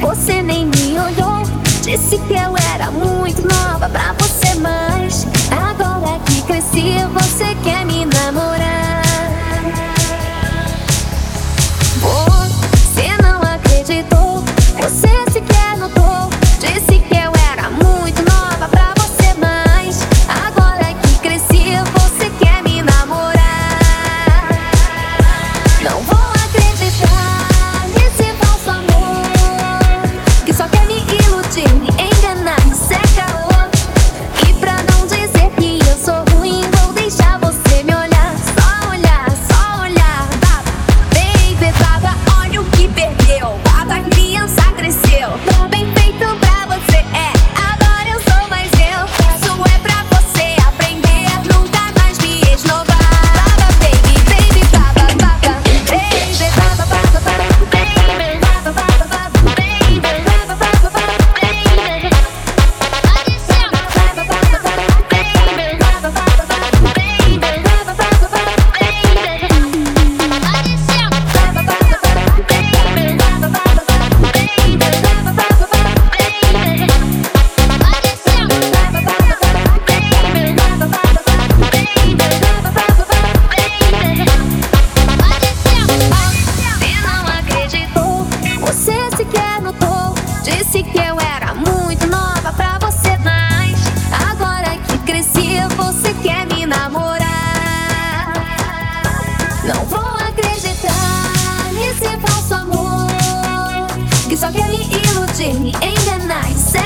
você nem me olhou. Disse que eu era muito nova pra illusion, in the night.